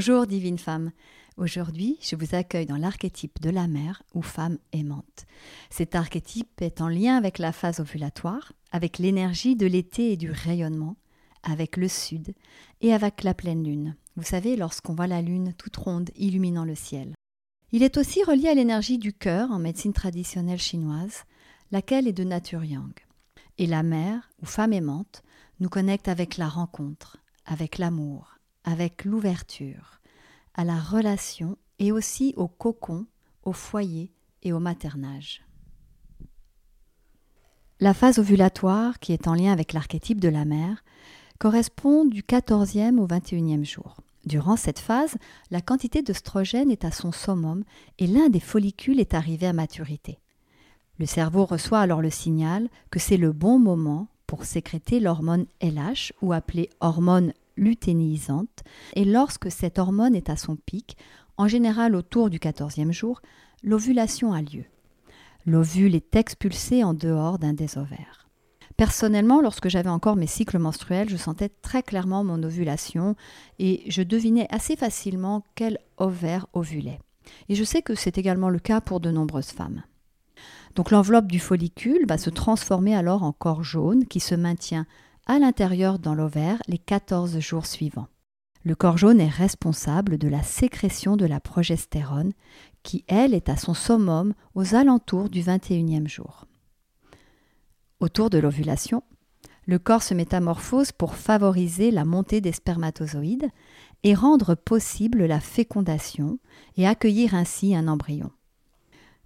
Bonjour divine femme. Aujourd'hui, je vous accueille dans l'archétype de la mère ou femme aimante. Cet archétype est en lien avec la phase ovulatoire, avec l'énergie de l'été et du rayonnement, avec le sud et avec la pleine lune. Vous savez, lorsqu'on voit la lune toute ronde illuminant le ciel. Il est aussi relié à l'énergie du cœur en médecine traditionnelle chinoise, laquelle est de nature yang. Et la mère ou femme aimante nous connecte avec la rencontre, avec l'amour, avec l'ouverture, à la relation et aussi au cocon, au foyer et au maternage. La phase ovulatoire, qui est en lien avec l'archétype de la mère, correspond du 14e au 21e jour. Durant cette phase, la quantité d'œstrogène est à son summum et l'un des follicules est arrivé à maturité. Le cerveau reçoit alors le signal que c'est le bon moment pour sécréter l'hormone LH ou appelée hormone lutéinisante, et lorsque cette hormone est à son pic, en général autour du 14e jour, l'ovulation a lieu. L'ovule est expulsé en dehors d'un des ovaires. Personnellement, lorsque j'avais encore mes cycles menstruels, je sentais très clairement mon ovulation et je devinais assez facilement quel ovaire ovulait. Et je sais que c'est également le cas pour de nombreuses femmes. Donc l'enveloppe du follicule va se transformer alors en corps jaune qui se maintient à l'intérieur dans l'ovaire les 14 jours suivants. Le corps jaune est responsable de la sécrétion de la progestérone qui, elle, est à son summum aux alentours du 21e jour. Autour de l'ovulation, le corps se métamorphose pour favoriser la montée des spermatozoïdes et rendre possible la fécondation et accueillir ainsi un embryon.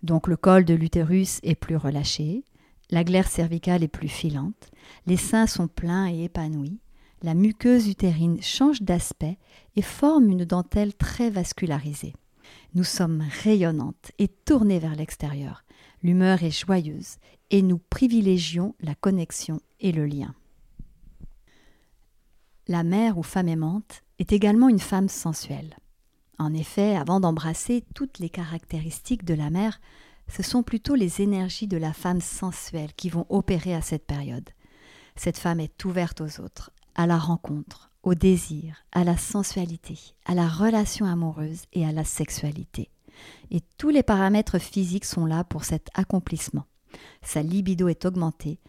Donc le col de l'utérus est plus relâché, la glaire cervicale est plus filante, les seins sont pleins et épanouis, la muqueuse utérine change d'aspect et forme une dentelle très vascularisée. Nous sommes rayonnantes et tournées vers l'extérieur. L'humeur est joyeuse et nous privilégions la connexion et le lien. La mère ou femme aimante est également une femme sensuelle. En effet, avant d'embrasser toutes les caractéristiques de la mère, ce sont plutôt les énergies de la femme sensuelle qui vont opérer à cette période. Cette femme est ouverte aux autres, à la rencontre, au désir, à la sensualité, à la relation amoureuse et à la sexualité. Et tous les paramètres physiques sont là pour cet accomplissement. Sa libido est augmentée,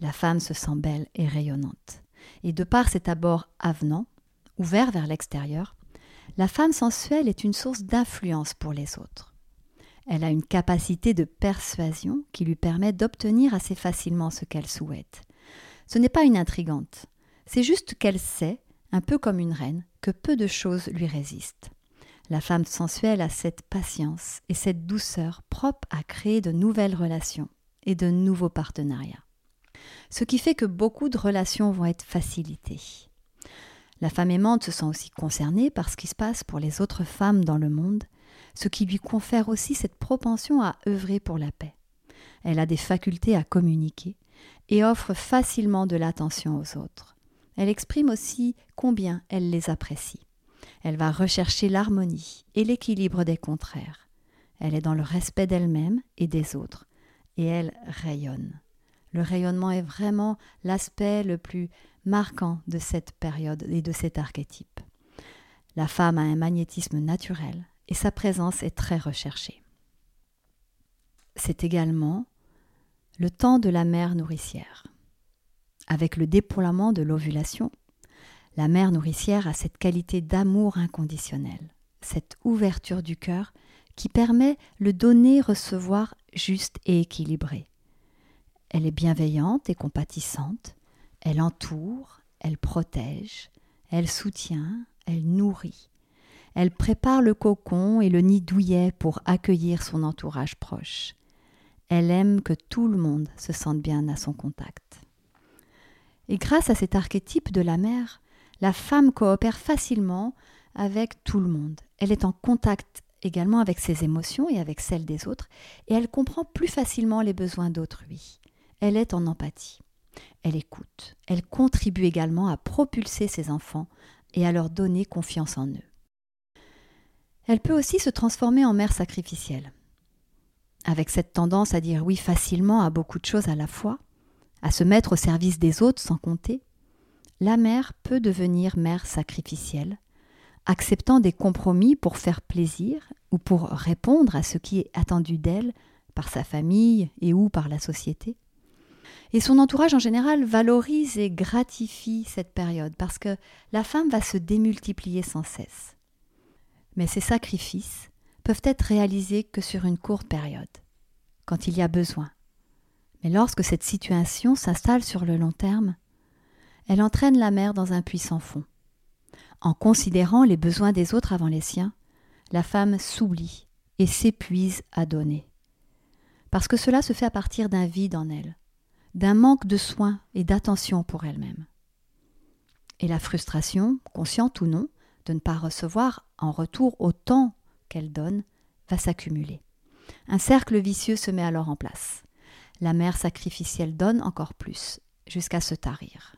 la femme se sent belle et rayonnante. Et de par cet abord avenant, ouvert vers l'extérieur, la femme sensuelle est une source d'influence pour les autres. Elle a une capacité de persuasion qui lui permet d'obtenir assez facilement ce qu'elle souhaite. Ce n'est pas une intrigante, c'est juste qu'elle sait, un peu comme une reine, que peu de choses lui résistent. La femme sensuelle a cette patience et cette douceur propre à créer de nouvelles relations et de nouveaux partenariats. Ce qui fait que beaucoup de relations vont être facilitées. La femme aimante se sent aussi concernée par ce qui se passe pour les autres femmes dans le monde ce qui lui confère aussi cette propension à œuvrer pour la paix. Elle a des facultés à communiquer et offre facilement de l'attention aux autres. Elle exprime aussi combien elle les apprécie. Elle va rechercher l'harmonie et l'équilibre des contraires. Elle est dans le respect d'elle-même et des autres, et elle rayonne. Le rayonnement est vraiment l'aspect le plus marquant de cette période et de cet archétype. La femme a un magnétisme naturel, et sa présence est très recherchée. C'est également le temps de la mère nourricière. Avec le déploiement de l'ovulation, la mère nourricière a cette qualité d'amour inconditionnel, cette ouverture du cœur qui permet le donner-recevoir juste et équilibré. Elle est bienveillante et compatissante, elle entoure, elle protège, elle soutient, elle nourrit, elle prépare le cocon et le nid douillet pour accueillir son entourage proche. Elle aime que tout le monde se sente bien à son contact. Et grâce à cet archétype de la mère, la femme coopère facilement avec tout le monde. Elle est en contact également avec ses émotions et avec celles des autres, et elle comprend plus facilement les besoins d'autrui. Elle est en empathie. Elle écoute. Elle contribue également à propulser ses enfants et à leur donner confiance en eux. Elle peut aussi se transformer en mère sacrificielle. Avec cette tendance à dire oui facilement à beaucoup de choses à la fois, à se mettre au service des autres sans compter, la mère peut devenir mère sacrificielle, acceptant des compromis pour faire plaisir ou pour répondre à ce qui est attendu d'elle par sa famille et ou par la société. Et son entourage en général valorise et gratifie cette période parce que la femme va se démultiplier sans cesse. Mais ces sacrifices peuvent être réalisés que sur une courte période, quand il y a besoin. Mais lorsque cette situation s'installe sur le long terme, elle entraîne la mère dans un puissant fond. En considérant les besoins des autres avant les siens, la femme s'oublie et s'épuise à donner. Parce que cela se fait à partir d'un vide en elle, d'un manque de soins et d'attention pour elle-même. Et la frustration, consciente ou non, de ne pas recevoir en retour autant qu'elle donne, va s'accumuler. Un cercle vicieux se met alors en place. La mère sacrificielle donne encore plus, jusqu'à se tarir.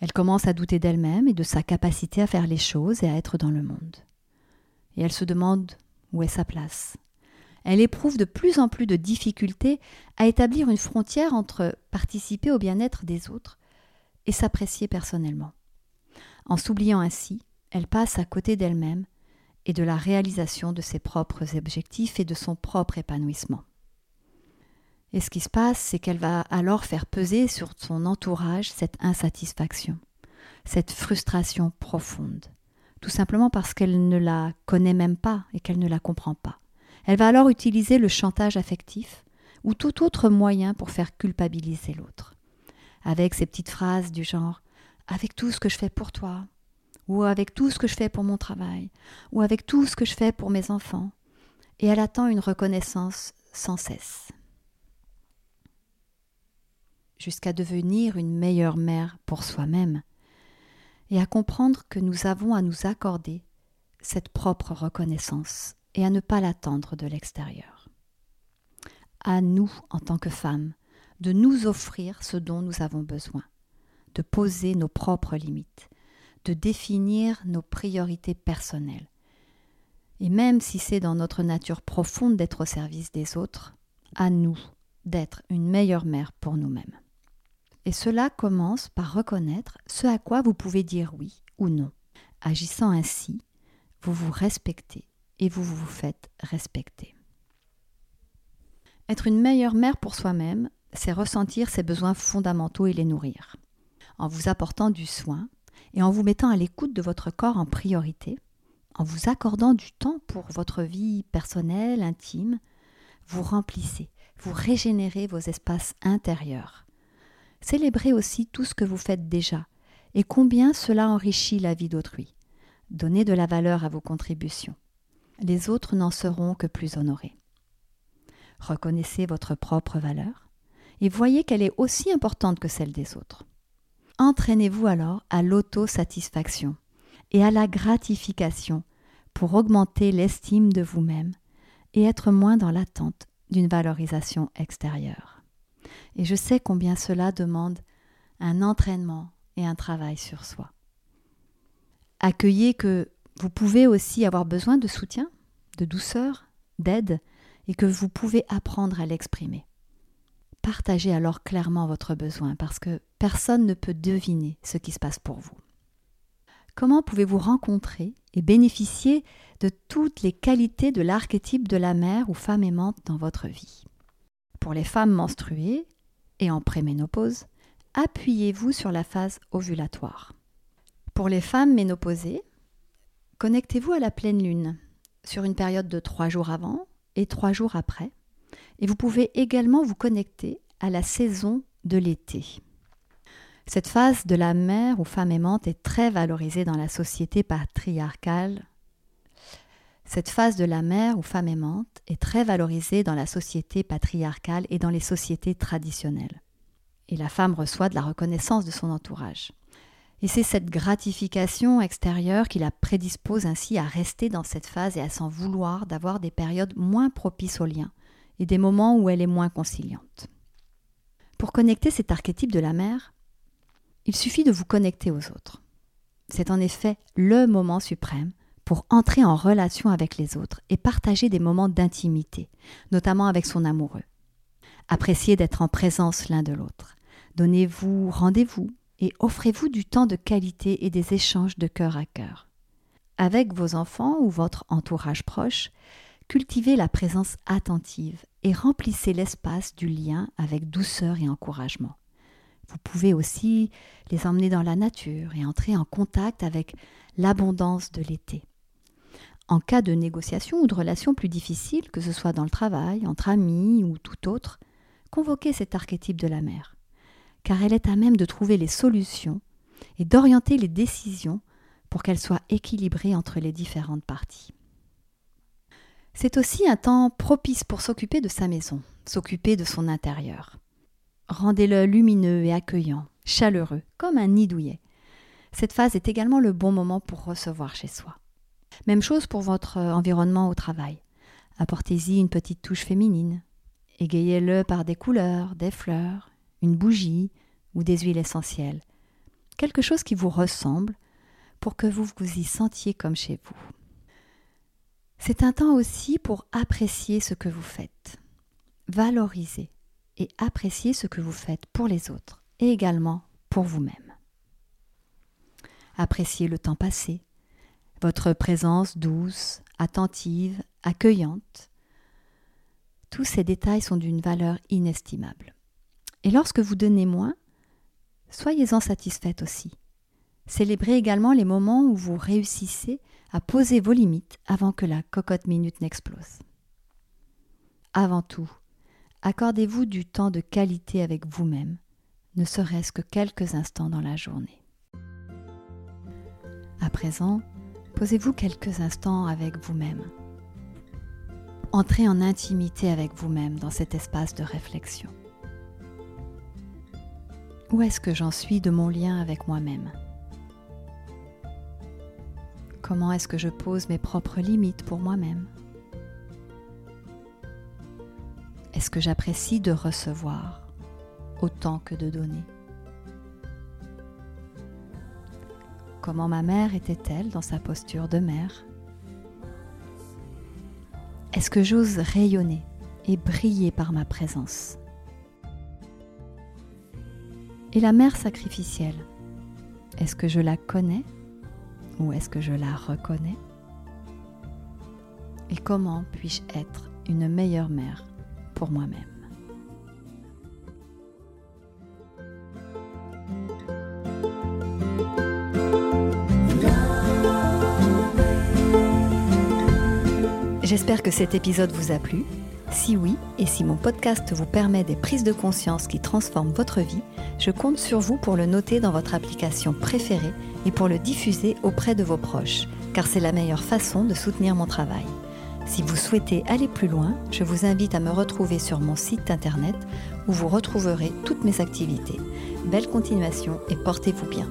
Elle commence à douter d'elle-même et de sa capacité à faire les choses et à être dans le monde. Et elle se demande où est sa place. Elle éprouve de plus en plus de difficultés à établir une frontière entre participer au bien-être des autres et s'apprécier personnellement. En s'oubliant ainsi, elle passe à côté d'elle-même et de la réalisation de ses propres objectifs et de son propre épanouissement. Et ce qui se passe, c'est qu'elle va alors faire peser sur son entourage cette insatisfaction, cette frustration profonde, tout simplement parce qu'elle ne la connaît même pas et qu'elle ne la comprend pas. Elle va alors utiliser le chantage affectif ou tout autre moyen pour faire culpabiliser l'autre, avec ces petites phrases du genre avec tout ce que je fais pour toi, ou avec tout ce que je fais pour mon travail, ou avec tout ce que je fais pour mes enfants, et elle attend une reconnaissance sans cesse. Jusqu'à devenir une meilleure mère pour soi-même, et à comprendre que nous avons à nous accorder cette propre reconnaissance et à ne pas l'attendre de l'extérieur. À nous, en tant que femmes, de nous offrir ce dont nous avons besoin, de poser nos propres limites, de définir nos priorités personnelles. Et même si c'est dans notre nature profonde d'être au service des autres, à nous d'être une meilleure mère pour nous-mêmes. Et cela commence par reconnaître ce à quoi vous pouvez dire oui ou non. Agissant ainsi, vous vous respectez et vous vous faites respecter. Être une meilleure mère pour soi-même, c'est ressentir ses besoins fondamentaux et les nourrir. En vous apportant du soin et en vous mettant à l'écoute de votre corps en priorité, en vous accordant du temps pour votre vie personnelle, intime, vous remplissez, vous régénérez vos espaces intérieurs Célébrez aussi tout ce que vous faites déjà et combien cela enrichit la vie d'autrui. Donnez de la valeur à vos contributions. Les autres n'en seront que plus honorés. Reconnaissez votre propre valeur et voyez qu'elle est aussi importante que celle des autres. Entraînez-vous alors à l'autosatisfaction et à la gratification pour augmenter l'estime de vous-même et être moins dans l'attente d'une valorisation extérieure. Et je sais combien cela demande un entraînement et un travail sur soi. Accueillez que vous pouvez aussi avoir besoin de soutien, de douceur, d'aide, et que vous pouvez apprendre à l'exprimer. Partagez alors clairement votre besoin parce que personne ne peut deviner ce qui se passe pour vous. Comment pouvez-vous rencontrer et bénéficier de toutes les qualités de l'archétype de la mère ou femme aimante dans votre vie? Pour les femmes menstruées, et en préménopause, appuyez-vous sur la phase ovulatoire. Pour les femmes ménopausées, connectez-vous à la pleine lune sur une période de trois jours avant et trois jours après. Et vous pouvez également vous connecter à la saison de l'été. Cette phase de la mère ou femme aimante est très valorisée dans la société patriarcale. Cette phase de la mère ou femme aimante est très valorisée dans la société patriarcale et dans les sociétés traditionnelles. Et la femme reçoit de la reconnaissance de son entourage. Et c'est cette gratification extérieure qui la prédispose ainsi à rester dans cette phase et à s'en vouloir d'avoir des périodes moins propices au lien et des moments où elle est moins conciliante. Pour connecter cet archétype de la mère, il suffit de vous connecter aux autres. C'est en effet le moment suprême pour entrer en relation avec les autres et partager des moments d'intimité, notamment avec son amoureux. Appréciez d'être en présence l'un de l'autre. Donnez-vous rendez-vous et offrez-vous du temps de qualité et des échanges de cœur à cœur. Avec vos enfants ou votre entourage proche, cultivez la présence attentive et remplissez l'espace du lien avec douceur et encouragement. Vous pouvez aussi les emmener dans la nature et entrer en contact avec l'abondance de l'été. En cas de négociation ou de relation plus difficile, que ce soit dans le travail, entre amis ou tout autre, convoquez cet archétype de la mère, car elle est à même de trouver les solutions et d'orienter les décisions pour qu'elles soient équilibrées entre les différentes parties. C'est aussi un temps propice pour s'occuper de sa maison, s'occuper de son intérieur. Rendez-le lumineux et accueillant, chaleureux, comme un nid douillet. Cette phase est également le bon moment pour recevoir chez soi. Même chose pour votre euh, environnement au travail. Apportez-y une petite touche féminine. Égayez-le par des couleurs, des fleurs, une bougie ou des huiles essentielles. Quelque chose qui vous ressemble pour que vous vous y sentiez comme chez vous. C'est un temps aussi pour apprécier ce que vous faites, valoriser et apprécier ce que vous faites pour les autres et également pour vous-même. Appréciez le temps passé, votre présence douce, attentive, accueillante. Tous ces détails sont d'une valeur inestimable. Et lorsque vous donnez moins, soyez-en satisfaite aussi. Célébrez également les moments où vous réussissez à poser vos limites avant que la cocotte minute n'explose. Avant tout, accordez-vous du temps de qualité avec vous-même, ne serait-ce que quelques instants dans la journée. À présent, Posez-vous quelques instants avec vous-même. Entrez en intimité avec vous-même dans cet espace de réflexion. Où est-ce que j'en suis de mon lien avec moi-même? Comment est-ce que je pose mes propres limites pour moi-même. Est-ce que j'apprécie de recevoir autant que de donner? Comment ma mère était-elle dans sa posture de mère? Est-ce que j'ose rayonner et briller par ma présence? Et la mère sacrificielle, est-ce que je la connais? Ou est-ce que je la reconnais Et comment puis-je être une meilleure mère pour moi-même J'espère que cet épisode vous a plu. Si oui, et si mon podcast vous permet des prises de conscience qui transforment votre vie, je compte sur vous pour le noter dans votre application préférée et pour le diffuser auprès de vos proches, car c'est la meilleure façon de soutenir mon travail. Si vous souhaitez aller plus loin, je vous invite à me retrouver sur mon site internet où vous retrouverez toutes mes activités. Belle continuation et portez-vous bien.